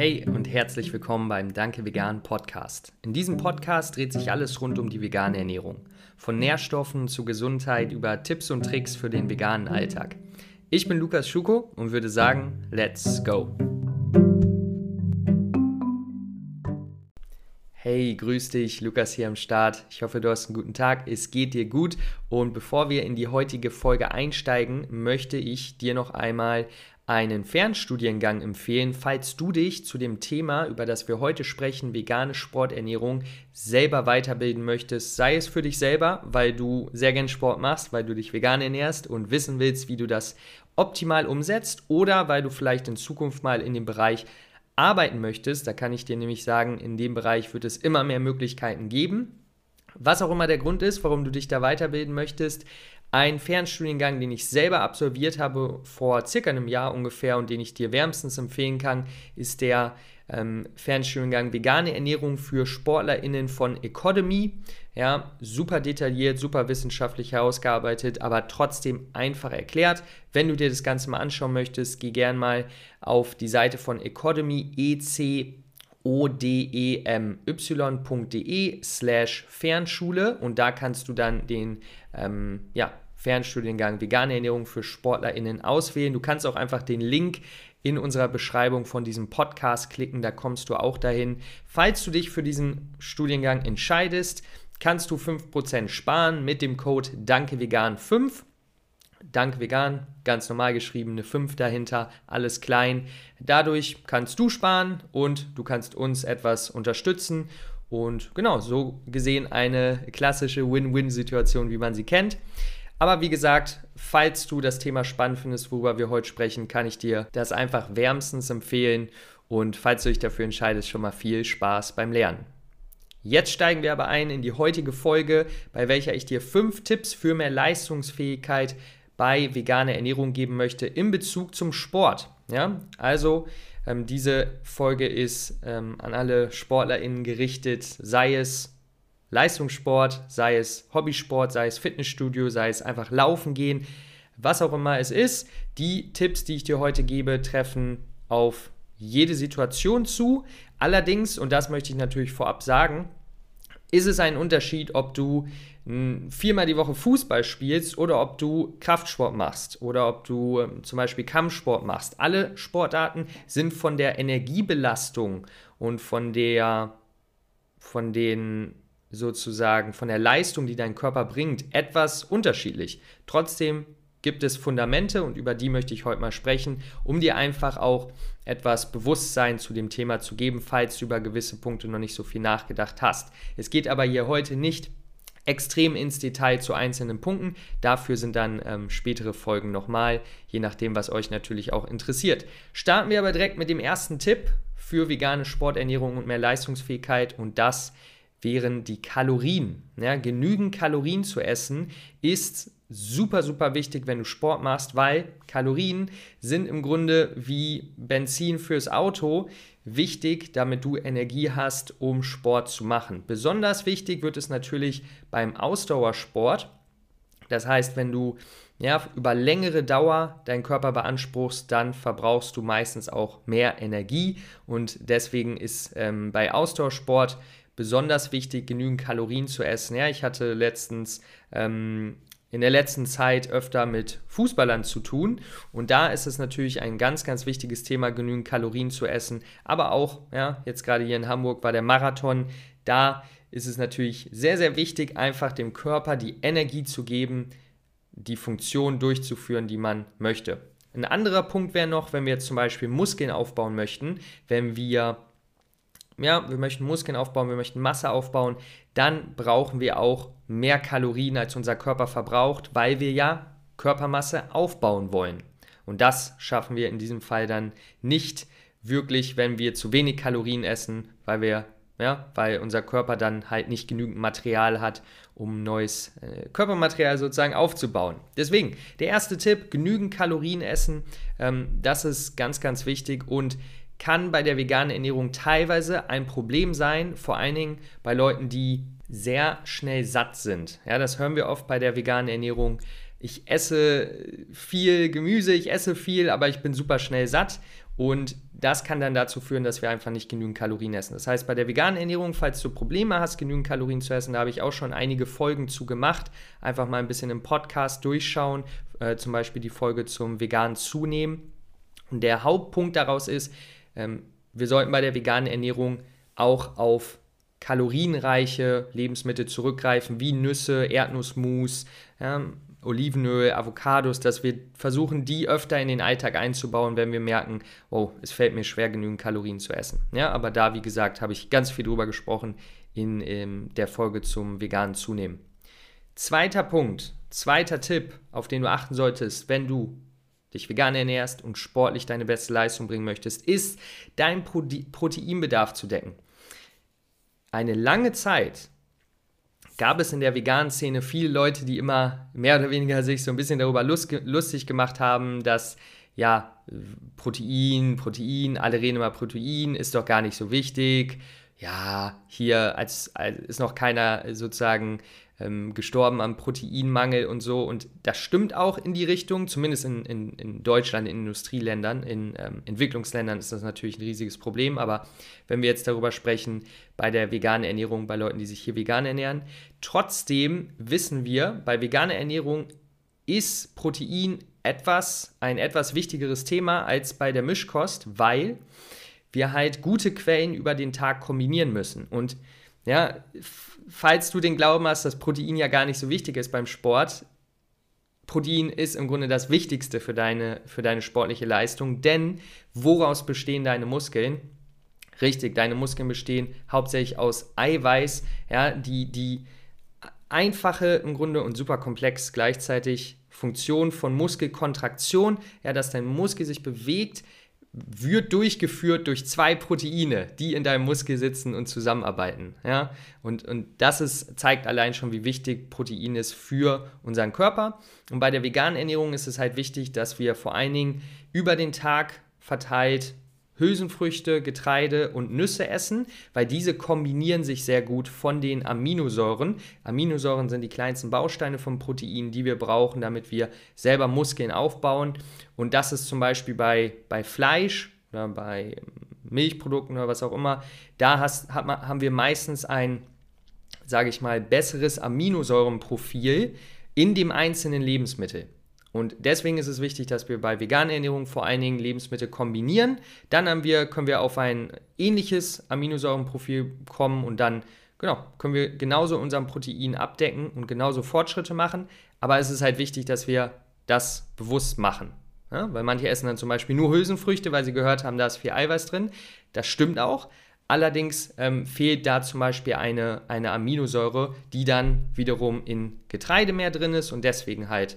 Hey und herzlich willkommen beim Danke Vegan Podcast. In diesem Podcast dreht sich alles rund um die vegane Ernährung. Von Nährstoffen zu Gesundheit über Tipps und Tricks für den veganen Alltag. Ich bin Lukas Schuko und würde sagen, let's go! Hey, grüß dich, Lukas hier am Start. Ich hoffe, du hast einen guten Tag. Es geht dir gut. Und bevor wir in die heutige Folge einsteigen, möchte ich dir noch einmal einen Fernstudiengang empfehlen, falls du dich zu dem Thema, über das wir heute sprechen, vegane Sporternährung, selber weiterbilden möchtest. Sei es für dich selber, weil du sehr gern Sport machst, weil du dich vegan ernährst und wissen willst, wie du das optimal umsetzt, oder weil du vielleicht in Zukunft mal in dem Bereich arbeiten möchtest. Da kann ich dir nämlich sagen, in dem Bereich wird es immer mehr Möglichkeiten geben. Was auch immer der Grund ist, warum du dich da weiterbilden möchtest, ein Fernstudiengang, den ich selber absolviert habe vor circa einem Jahr ungefähr und den ich dir wärmstens empfehlen kann, ist der ähm, Fernstudiengang Vegane Ernährung für SportlerInnen von Economy. Ja, super detailliert, super wissenschaftlich herausgearbeitet, aber trotzdem einfach erklärt. Wenn du dir das Ganze mal anschauen möchtest, geh gern mal auf die Seite von Economy, EC odemy.de slash Fernschule und da kannst du dann den ähm, ja, Fernstudiengang Vegane Ernährung für SportlerInnen auswählen. Du kannst auch einfach den Link in unserer Beschreibung von diesem Podcast klicken, da kommst du auch dahin. Falls du dich für diesen Studiengang entscheidest, kannst du 5% sparen mit dem Code DankeVegan5 Dank vegan, ganz normal geschrieben, eine 5 dahinter, alles klein. Dadurch kannst du sparen und du kannst uns etwas unterstützen. Und genau, so gesehen eine klassische Win-Win-Situation, wie man sie kennt. Aber wie gesagt, falls du das Thema spannend findest, worüber wir heute sprechen, kann ich dir das einfach wärmstens empfehlen. Und falls du dich dafür entscheidest, schon mal viel Spaß beim Lernen. Jetzt steigen wir aber ein in die heutige Folge, bei welcher ich dir fünf Tipps für mehr Leistungsfähigkeit bei veganer Ernährung geben möchte in Bezug zum Sport. Ja? Also ähm, diese Folge ist ähm, an alle SportlerInnen gerichtet, sei es Leistungssport, sei es Hobbysport, sei es Fitnessstudio, sei es einfach Laufen gehen, was auch immer es ist. Die Tipps, die ich dir heute gebe, treffen auf jede Situation zu. Allerdings, und das möchte ich natürlich vorab sagen, ist es ein Unterschied, ob du viermal die Woche Fußball spielst oder ob du Kraftsport machst oder ob du ähm, zum Beispiel Kampfsport machst. Alle Sportarten sind von der Energiebelastung und von der, von den sozusagen, von der Leistung, die dein Körper bringt, etwas unterschiedlich. Trotzdem gibt es Fundamente und über die möchte ich heute mal sprechen, um dir einfach auch etwas Bewusstsein zu dem Thema zu geben, falls du über gewisse Punkte noch nicht so viel nachgedacht hast. Es geht aber hier heute nicht extrem ins Detail zu einzelnen Punkten. Dafür sind dann ähm, spätere Folgen nochmal, je nachdem, was euch natürlich auch interessiert. Starten wir aber direkt mit dem ersten Tipp für vegane Sporternährung und mehr Leistungsfähigkeit und das wären die Kalorien. Ja, genügend Kalorien zu essen ist super, super wichtig, wenn du Sport machst, weil Kalorien sind im Grunde wie Benzin fürs Auto wichtig, damit du Energie hast, um Sport zu machen. Besonders wichtig wird es natürlich beim Ausdauersport. Das heißt, wenn du ja, über längere Dauer deinen Körper beanspruchst, dann verbrauchst du meistens auch mehr Energie und deswegen ist ähm, bei Ausdauersport besonders wichtig, genügend Kalorien zu essen. Ja, ich hatte letztens ähm, in der letzten Zeit öfter mit Fußballern zu tun. Und da ist es natürlich ein ganz, ganz wichtiges Thema, genügend Kalorien zu essen. Aber auch, ja, jetzt gerade hier in Hamburg war der Marathon. Da ist es natürlich sehr, sehr wichtig, einfach dem Körper die Energie zu geben, die Funktion durchzuführen, die man möchte. Ein anderer Punkt wäre noch, wenn wir jetzt zum Beispiel Muskeln aufbauen möchten, wenn wir ja, wir möchten Muskeln aufbauen, wir möchten Masse aufbauen, dann brauchen wir auch mehr Kalorien, als unser Körper verbraucht, weil wir ja Körpermasse aufbauen wollen. Und das schaffen wir in diesem Fall dann nicht wirklich, wenn wir zu wenig Kalorien essen, weil wir ja, weil unser Körper dann halt nicht genügend Material hat, um neues äh, Körpermaterial sozusagen aufzubauen. Deswegen, der erste Tipp, genügend Kalorien essen, ähm, das ist ganz, ganz wichtig und kann bei der veganen Ernährung teilweise ein Problem sein, vor allen Dingen bei Leuten, die sehr schnell satt sind. Ja, das hören wir oft bei der veganen Ernährung. Ich esse viel Gemüse, ich esse viel, aber ich bin super schnell satt. Und das kann dann dazu führen, dass wir einfach nicht genügend Kalorien essen. Das heißt, bei der veganen Ernährung, falls du Probleme hast, genügend Kalorien zu essen, da habe ich auch schon einige Folgen zu gemacht. Einfach mal ein bisschen im Podcast durchschauen, äh, zum Beispiel die Folge zum veganen Zunehmen. Und der Hauptpunkt daraus ist, ähm, wir sollten bei der veganen Ernährung auch auf kalorienreiche Lebensmittel zurückgreifen, wie Nüsse, Erdnussmus, ja, Olivenöl, Avocados, dass wir versuchen, die öfter in den Alltag einzubauen, wenn wir merken, oh, es fällt mir schwer, genügend Kalorien zu essen. Ja, aber da, wie gesagt, habe ich ganz viel drüber gesprochen in, in der Folge zum veganen Zunehmen. Zweiter Punkt, zweiter Tipp, auf den du achten solltest, wenn du dich vegan ernährst und sportlich deine beste Leistung bringen möchtest, ist, deinen Proteinbedarf zu decken. Eine lange Zeit gab es in der veganen Szene viele Leute, die immer mehr oder weniger sich so ein bisschen darüber lust, lustig gemacht haben, dass ja, Protein, Protein, alle reden immer Protein, ist doch gar nicht so wichtig. Ja, hier als, als ist noch keiner sozusagen ähm, gestorben am Proteinmangel und so. Und das stimmt auch in die Richtung, zumindest in, in, in Deutschland, in Industrieländern, in ähm, Entwicklungsländern ist das natürlich ein riesiges Problem. Aber wenn wir jetzt darüber sprechen, bei der veganen Ernährung, bei Leuten, die sich hier vegan ernähren, trotzdem wissen wir, bei veganer Ernährung ist Protein etwas, ein etwas wichtigeres Thema als bei der Mischkost, weil wir halt gute Quellen über den Tag kombinieren müssen. Und ja, falls du den Glauben hast, dass Protein ja gar nicht so wichtig ist beim Sport, Protein ist im Grunde das Wichtigste für deine, für deine sportliche Leistung, denn woraus bestehen deine Muskeln? Richtig, deine Muskeln bestehen hauptsächlich aus Eiweiß, ja, die, die einfache im Grunde und super komplex gleichzeitig Funktion von Muskelkontraktion, ja, dass dein Muskel sich bewegt, wird durchgeführt durch zwei Proteine, die in deinem Muskel sitzen und zusammenarbeiten. Ja? Und, und das ist, zeigt allein schon, wie wichtig Protein ist für unseren Körper. Und bei der veganen Ernährung ist es halt wichtig, dass wir vor allen Dingen über den Tag verteilt Hülsenfrüchte, Getreide und Nüsse essen, weil diese kombinieren sich sehr gut von den Aminosäuren. Aminosäuren sind die kleinsten Bausteine von Proteinen, die wir brauchen, damit wir selber Muskeln aufbauen. Und das ist zum Beispiel bei, bei Fleisch oder bei Milchprodukten oder was auch immer. Da hast, hat, haben wir meistens ein, sage ich mal, besseres Aminosäurenprofil in dem einzelnen Lebensmittel. Und deswegen ist es wichtig, dass wir bei veganer Ernährung vor allen Dingen Lebensmittel kombinieren. Dann haben wir, können wir auf ein ähnliches Aminosäurenprofil kommen und dann genau, können wir genauso unseren Protein abdecken und genauso Fortschritte machen. Aber es ist halt wichtig, dass wir das bewusst machen. Ja? Weil manche essen dann zum Beispiel nur Hülsenfrüchte, weil sie gehört haben, da ist viel Eiweiß drin. Das stimmt auch. Allerdings ähm, fehlt da zum Beispiel eine, eine Aminosäure, die dann wiederum in Getreide mehr drin ist und deswegen halt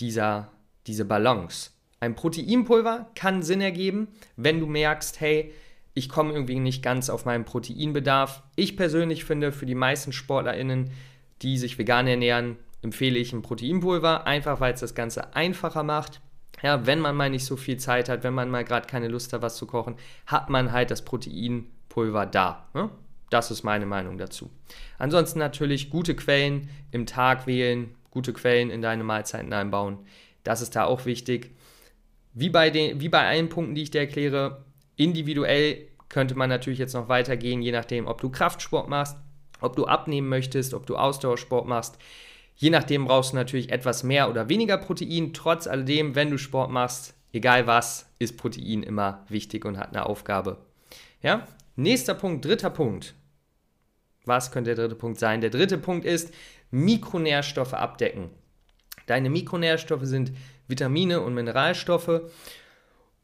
dieser, diese Balance. Ein Proteinpulver kann Sinn ergeben, wenn du merkst, hey, ich komme irgendwie nicht ganz auf meinen Proteinbedarf. Ich persönlich finde, für die meisten SportlerInnen, die sich vegan ernähren, empfehle ich ein Proteinpulver, einfach weil es das Ganze einfacher macht. Ja, wenn man mal nicht so viel Zeit hat, wenn man mal gerade keine Lust hat, was zu kochen, hat man halt das Proteinpulver da. Ne? Das ist meine Meinung dazu. Ansonsten natürlich gute Quellen im Tag wählen, gute Quellen in deine Mahlzeiten einbauen. Das ist da auch wichtig. Wie bei, den, wie bei allen Punkten, die ich dir erkläre, individuell könnte man natürlich jetzt noch weitergehen, je nachdem, ob du Kraftsport machst, ob du abnehmen möchtest, ob du Ausdauersport machst. Je nachdem brauchst du natürlich etwas mehr oder weniger Protein. Trotz alledem, wenn du Sport machst, egal was, ist Protein immer wichtig und hat eine Aufgabe. Ja? Nächster Punkt, dritter Punkt. Was könnte der dritte Punkt sein? Der dritte Punkt ist, Mikronährstoffe abdecken. Deine Mikronährstoffe sind Vitamine und Mineralstoffe.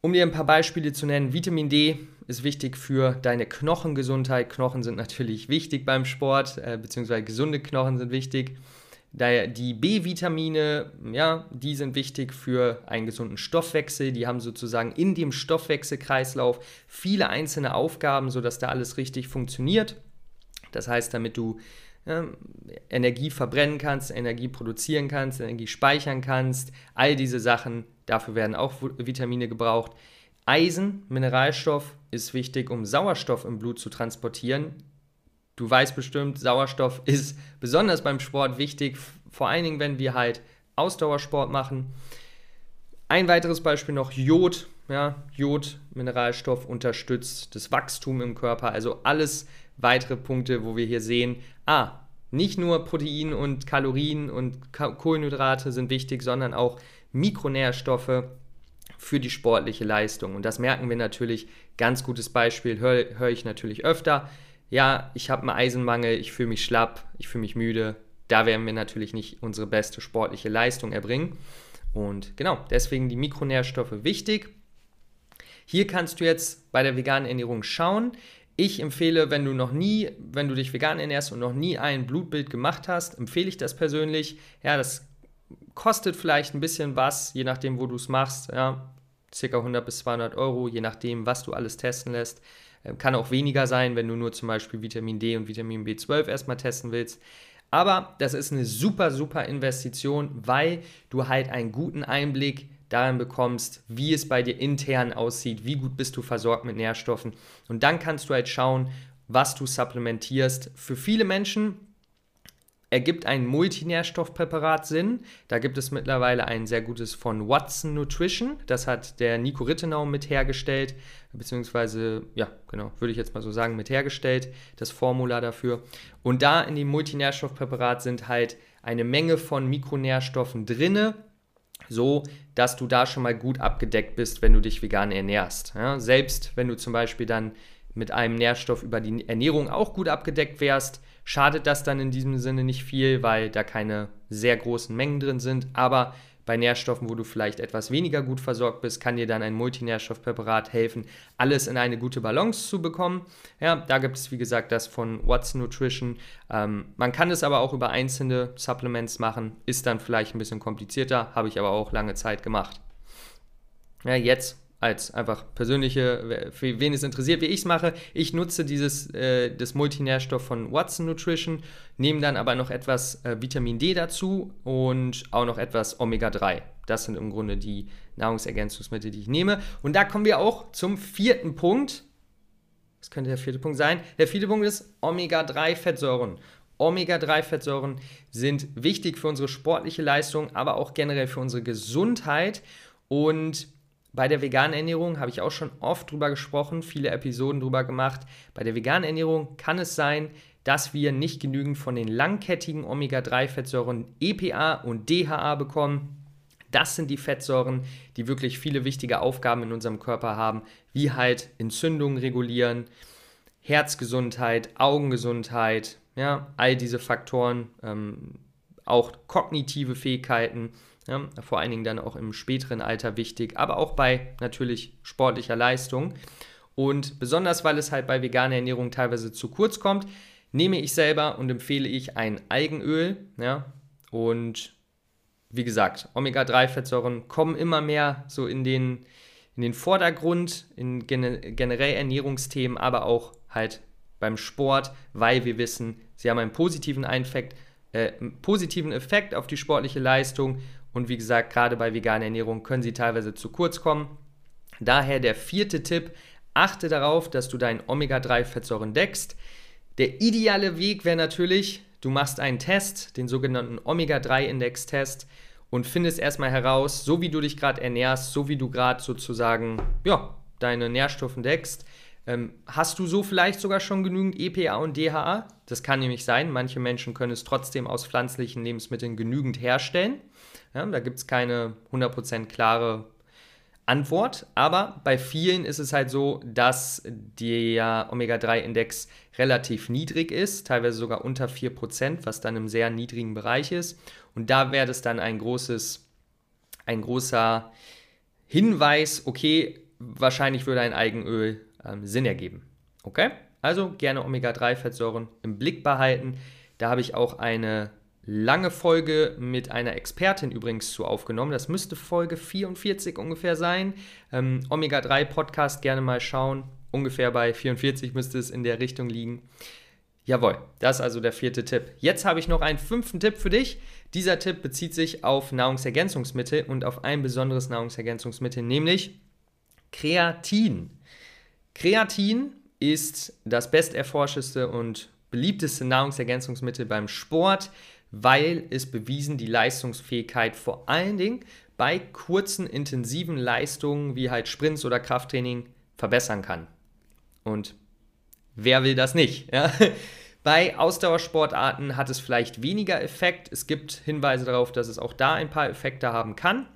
Um dir ein paar Beispiele zu nennen, Vitamin D ist wichtig für deine Knochengesundheit. Knochen sind natürlich wichtig beim Sport, äh, beziehungsweise gesunde Knochen sind wichtig. Die B-Vitamine, ja, die sind wichtig für einen gesunden Stoffwechsel. Die haben sozusagen in dem Stoffwechselkreislauf viele einzelne Aufgaben, sodass da alles richtig funktioniert. Das heißt, damit du ja, Energie verbrennen kannst, Energie produzieren kannst, Energie speichern kannst, all diese Sachen, dafür werden auch Vitamine gebraucht. Eisen, Mineralstoff, ist wichtig, um Sauerstoff im Blut zu transportieren. Du weißt bestimmt, Sauerstoff ist besonders beim Sport wichtig, vor allen Dingen, wenn wir halt Ausdauersport machen. Ein weiteres Beispiel noch Jod. Ja, Jod, Mineralstoff unterstützt das Wachstum im Körper. Also alles weitere Punkte, wo wir hier sehen, ah, nicht nur Protein und Kalorien und Kohlenhydrate sind wichtig, sondern auch Mikronährstoffe für die sportliche Leistung. Und das merken wir natürlich, ganz gutes Beispiel, höre hör ich natürlich öfter. Ja, ich habe einen Eisenmangel, ich fühle mich schlapp, ich fühle mich müde. Da werden wir natürlich nicht unsere beste sportliche Leistung erbringen. Und genau, deswegen die Mikronährstoffe wichtig. Hier kannst du jetzt bei der veganen Ernährung schauen. Ich empfehle, wenn du noch nie, wenn du dich vegan ernährst und noch nie ein Blutbild gemacht hast, empfehle ich das persönlich. Ja, das kostet vielleicht ein bisschen was, je nachdem, wo du es machst. Ja, circa 100 bis 200 Euro, je nachdem, was du alles testen lässt. Ähm, kann auch weniger sein, wenn du nur zum Beispiel Vitamin D und Vitamin B12 erstmal testen willst. Aber das ist eine super, super Investition, weil du halt einen guten Einblick darin bekommst, wie es bei dir intern aussieht, wie gut bist du versorgt mit Nährstoffen. Und dann kannst du halt schauen, was du supplementierst. Für viele Menschen ergibt ein Multinährstoffpräparat Sinn. Da gibt es mittlerweile ein sehr gutes von Watson Nutrition. Das hat der Nico Rittenau mit hergestellt, beziehungsweise, ja, genau, würde ich jetzt mal so sagen, mit hergestellt, das Formular dafür. Und da in dem Multinährstoffpräparat sind halt eine Menge von Mikronährstoffen drinne, so dass du da schon mal gut abgedeckt bist, wenn du dich vegan ernährst. Ja, selbst wenn du zum Beispiel dann mit einem Nährstoff über die Ernährung auch gut abgedeckt wärst, schadet das dann in diesem Sinne nicht viel, weil da keine sehr großen Mengen drin sind. Aber bei Nährstoffen, wo du vielleicht etwas weniger gut versorgt bist, kann dir dann ein Multinährstoffpräparat helfen, alles in eine gute Balance zu bekommen. Ja, da gibt es wie gesagt das von What's Nutrition. Ähm, man kann es aber auch über einzelne Supplements machen, ist dann vielleicht ein bisschen komplizierter, habe ich aber auch lange Zeit gemacht. Ja, jetzt als einfach persönliche, für wen es interessiert, wie ich es mache. Ich nutze dieses, äh, das Multinährstoff von Watson Nutrition, nehme dann aber noch etwas äh, Vitamin D dazu und auch noch etwas Omega-3. Das sind im Grunde die Nahrungsergänzungsmittel, die ich nehme. Und da kommen wir auch zum vierten Punkt. Das könnte der vierte Punkt sein. Der vierte Punkt ist Omega-3-Fettsäuren. Omega-3-Fettsäuren sind wichtig für unsere sportliche Leistung, aber auch generell für unsere Gesundheit. Und bei der veganen Ernährung habe ich auch schon oft drüber gesprochen, viele Episoden drüber gemacht. Bei der veganen Ernährung kann es sein, dass wir nicht genügend von den langkettigen Omega-3-Fettsäuren EPA und DHA bekommen. Das sind die Fettsäuren, die wirklich viele wichtige Aufgaben in unserem Körper haben, wie halt Entzündungen regulieren, Herzgesundheit, Augengesundheit, ja, all diese Faktoren, ähm, auch kognitive Fähigkeiten ja, vor allen Dingen dann auch im späteren Alter wichtig, aber auch bei natürlich sportlicher Leistung. Und besonders, weil es halt bei veganer Ernährung teilweise zu kurz kommt, nehme ich selber und empfehle ich ein Algenöl. Ja, und wie gesagt, Omega-3-Fettsäuren kommen immer mehr so in den, in den Vordergrund, in generell Ernährungsthemen, aber auch halt beim Sport, weil wir wissen, sie haben einen positiven, Effekt, äh, positiven Effekt auf die sportliche Leistung und wie gesagt, gerade bei veganer Ernährung können sie teilweise zu kurz kommen. Daher der vierte Tipp, achte darauf, dass du deinen Omega-3-Fettsäuren deckst. Der ideale Weg wäre natürlich, du machst einen Test, den sogenannten Omega-3-Index-Test und findest erstmal heraus, so wie du dich gerade ernährst, so wie du gerade sozusagen ja, deine Nährstoffe deckst, ähm, hast du so vielleicht sogar schon genügend EPA und DHA? Das kann nämlich sein. Manche Menschen können es trotzdem aus pflanzlichen Lebensmitteln genügend herstellen. Ja, da gibt es keine 100% klare Antwort, aber bei vielen ist es halt so, dass der Omega-3-Index relativ niedrig ist, teilweise sogar unter 4%, was dann im sehr niedrigen Bereich ist. Und da wäre es dann ein großes, ein großer Hinweis, okay, wahrscheinlich würde ein Algenöl ähm, Sinn ergeben. Okay? Also gerne Omega-3-Fettsäuren im Blick behalten. Da habe ich auch eine lange Folge mit einer Expertin übrigens zu aufgenommen. Das müsste Folge 44 ungefähr sein. Ähm, Omega-3 Podcast gerne mal schauen. Ungefähr bei 44 müsste es in der Richtung liegen. Jawohl, das ist also der vierte Tipp. Jetzt habe ich noch einen fünften Tipp für dich. Dieser Tipp bezieht sich auf Nahrungsergänzungsmittel und auf ein besonderes Nahrungsergänzungsmittel, nämlich Kreatin. Kreatin ist das besterforschteste und beliebteste Nahrungsergänzungsmittel beim Sport weil es bewiesen die Leistungsfähigkeit vor allen Dingen bei kurzen, intensiven Leistungen wie halt Sprints oder Krafttraining verbessern kann. Und wer will das nicht? Ja? Bei Ausdauersportarten hat es vielleicht weniger Effekt. Es gibt Hinweise darauf, dass es auch da ein paar Effekte haben kann.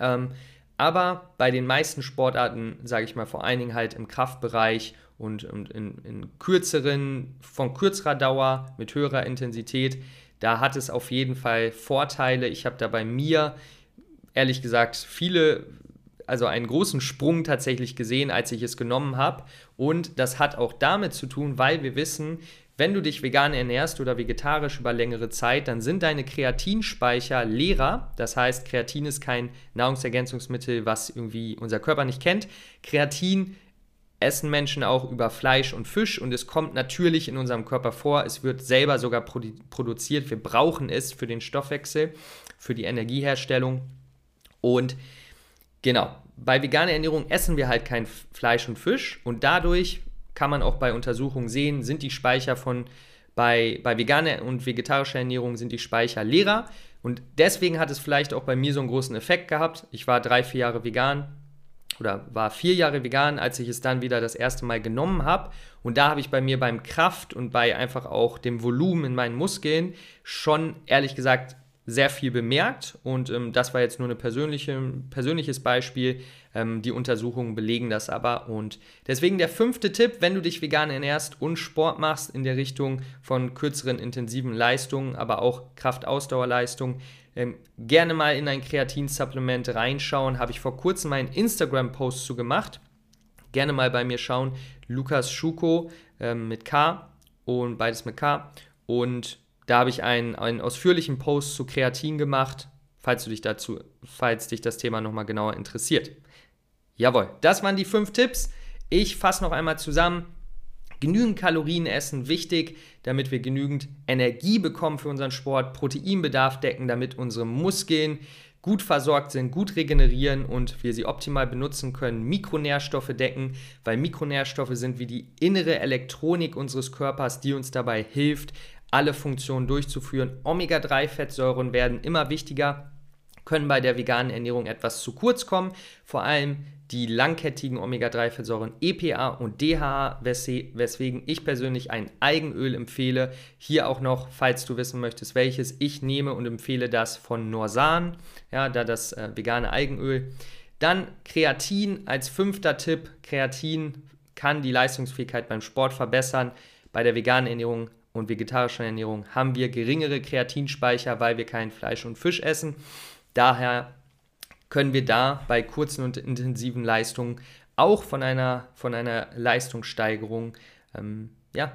Ähm, aber bei den meisten Sportarten, sage ich mal, vor allen Dingen halt im Kraftbereich und, in, in, kürzeren, von kürzerer Dauer mit höherer Intensität, da hat es auf jeden Fall Vorteile. Ich habe da bei mir, ehrlich gesagt, viele, also einen großen Sprung tatsächlich gesehen, als ich es genommen habe. Und das hat auch damit zu tun, weil wir wissen, wenn du dich vegan ernährst oder vegetarisch über längere Zeit, dann sind deine Kreatinspeicher leerer. Das heißt, Kreatin ist kein Nahrungsergänzungsmittel, was irgendwie unser Körper nicht kennt. Kreatin essen Menschen auch über Fleisch und Fisch und es kommt natürlich in unserem Körper vor. Es wird selber sogar produ produziert. Wir brauchen es für den Stoffwechsel, für die Energieherstellung. Und genau, bei veganer Ernährung essen wir halt kein Fleisch und Fisch und dadurch kann man auch bei Untersuchungen sehen, sind die Speicher von bei, bei veganer und vegetarischer Ernährung sind die Speicher leerer. Und deswegen hat es vielleicht auch bei mir so einen großen Effekt gehabt. Ich war drei, vier Jahre vegan oder war vier Jahre vegan, als ich es dann wieder das erste Mal genommen habe. Und da habe ich bei mir beim Kraft und bei einfach auch dem Volumen in meinen Muskeln schon ehrlich gesagt sehr viel bemerkt und ähm, das war jetzt nur ein persönliche, persönliches Beispiel. Ähm, die Untersuchungen belegen das aber und deswegen der fünfte Tipp, wenn du dich vegan ernährst und Sport machst in der Richtung von kürzeren intensiven Leistungen, aber auch Kraftausdauerleistungen, ähm, gerne mal in ein Kreatinsupplement reinschauen. Habe ich vor kurzem meinen Instagram-Post zu gemacht. Gerne mal bei mir schauen. Lukas Schuko ähm, mit K und beides mit K und da habe ich einen, einen ausführlichen Post zu Kreatin gemacht, falls du dich dazu, falls dich das Thema nochmal genauer interessiert. Jawohl, das waren die fünf Tipps. Ich fasse noch einmal zusammen. Genügend Kalorien essen, wichtig, damit wir genügend Energie bekommen für unseren Sport, Proteinbedarf decken, damit unsere Muskeln gut versorgt sind, gut regenerieren und wir sie optimal benutzen können, Mikronährstoffe decken, weil Mikronährstoffe sind wie die innere Elektronik unseres Körpers, die uns dabei hilft, alle Funktionen durchzuführen. Omega-3-Fettsäuren werden immer wichtiger, können bei der veganen Ernährung etwas zu kurz kommen. Vor allem die langkettigen Omega-3-Fettsäuren EPA und DHA, weswegen ich persönlich ein Eigenöl empfehle. Hier auch noch, falls du wissen möchtest, welches ich nehme und empfehle das von Norsan, ja, da das äh, vegane Eigenöl. Dann Kreatin als fünfter Tipp. Kreatin kann die Leistungsfähigkeit beim Sport verbessern. Bei der veganen Ernährung und vegetarischer Ernährung haben wir geringere Kreatinspeicher, weil wir kein Fleisch und Fisch essen. Daher können wir da bei kurzen und intensiven Leistungen auch von einer, von einer Leistungssteigerung ähm, ja,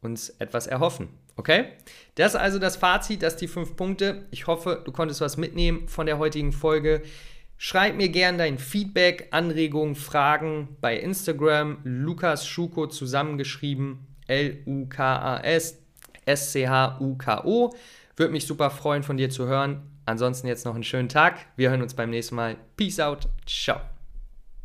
uns etwas erhoffen. Okay? Das ist also das Fazit, das die fünf Punkte. Ich hoffe, du konntest was mitnehmen von der heutigen Folge. Schreib mir gerne dein Feedback, Anregungen, Fragen bei Instagram. Lukas Schuko zusammengeschrieben. L-U-K-A-S. S-C-H-U-K-O. Würde mich super freuen, von dir zu hören. Ansonsten jetzt noch einen schönen Tag. Wir hören uns beim nächsten Mal. Peace out. Ciao.